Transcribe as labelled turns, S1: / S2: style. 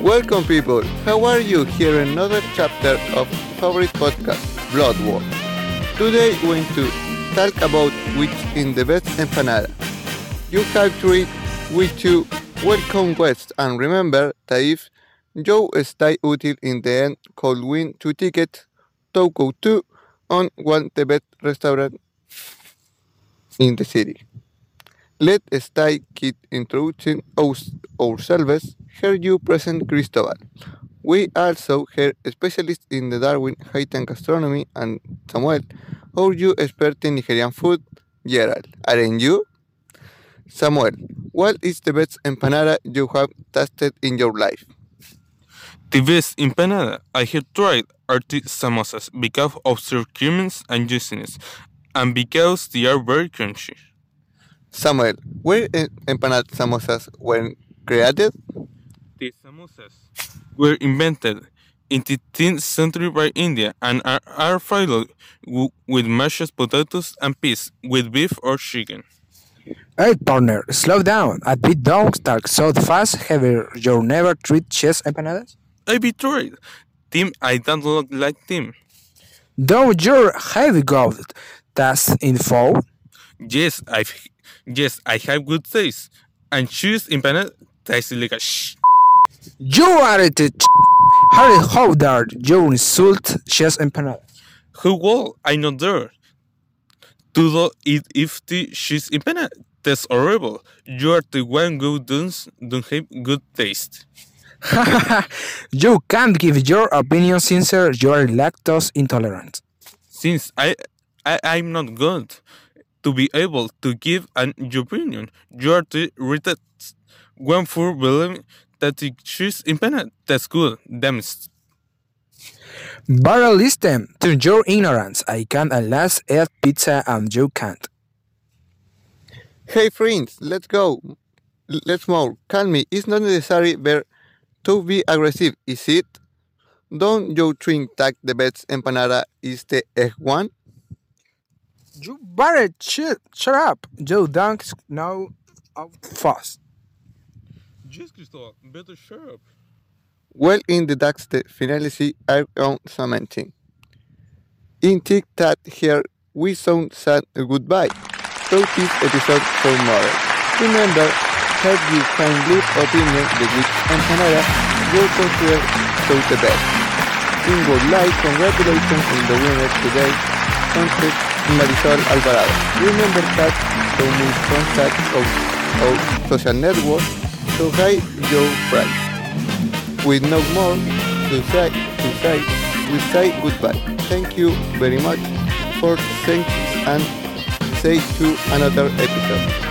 S1: Welcome, people. How are you? Here another chapter of favorite podcast, Blood War. Today, we're going to talk about which is the best empanada. You have to eat with you. Welcome West, and remember that if you stay útil in the end, could win two tickets to go to on one the best restaurant in the city. Let's start keep introducing us, ourselves. Here you present Cristobal. We also have specialists in the Darwin Haitian gastronomy and Samuel, our you expert in Nigerian food, Gerald. Aren't you? Samuel, what is the best empanada you have tasted in your life?
S2: The best empanada I have tried are the samosas because of their creaminess and juiciness, and because they are very crunchy.
S1: Samuel, where em- empanada samosas were created?
S2: The samosas were invented in the 10th century by India and are, are filled with mashed potatoes and peas with beef or chicken.
S3: Hey partner, slow down. A bit don't talk so fast. Have you never tried cheese empanadas?
S2: I betrayed. Tim, I don't look like Tim.
S3: Don't you have got taste in food?
S2: Yes, I've yes, I have good taste. And cheese empanada tastes like a sh.
S3: You are it. Harry, how dare you insult cheese empanada?
S2: Who will I not dare? To do it if the cheese empanada tastes horrible. You are the one who don't, don't have good taste.
S3: you can't give your opinion since you are lactose intolerant.
S2: Since I, I I'm not good to be able to give an opinion, you are the rated one for believing that the cheese empanada tastes good. Damn it.
S3: But listen to your ignorance. I can at last eat pizza and you can't.
S1: Hey friends, let's go. Let's more. Calm me. It's not necessary ver- to be aggressive, is it? Don't you think that the best empanada is the egg one?
S3: You better shut, shut up. You don't know how fast.
S1: Well, in the DAX, the finality are on something. In Tic Tac here, we sound sad goodbye. So this episode for more. Remember, have you leave opinion the which empanada you consider so the best. In would like congratulations on the winner today, Concept Marisol Alvarado. Remember that so much contact of, of social network, so hi your price. With no more to say, to say, we say goodbye. Thank you very much for thanks and say to another episode.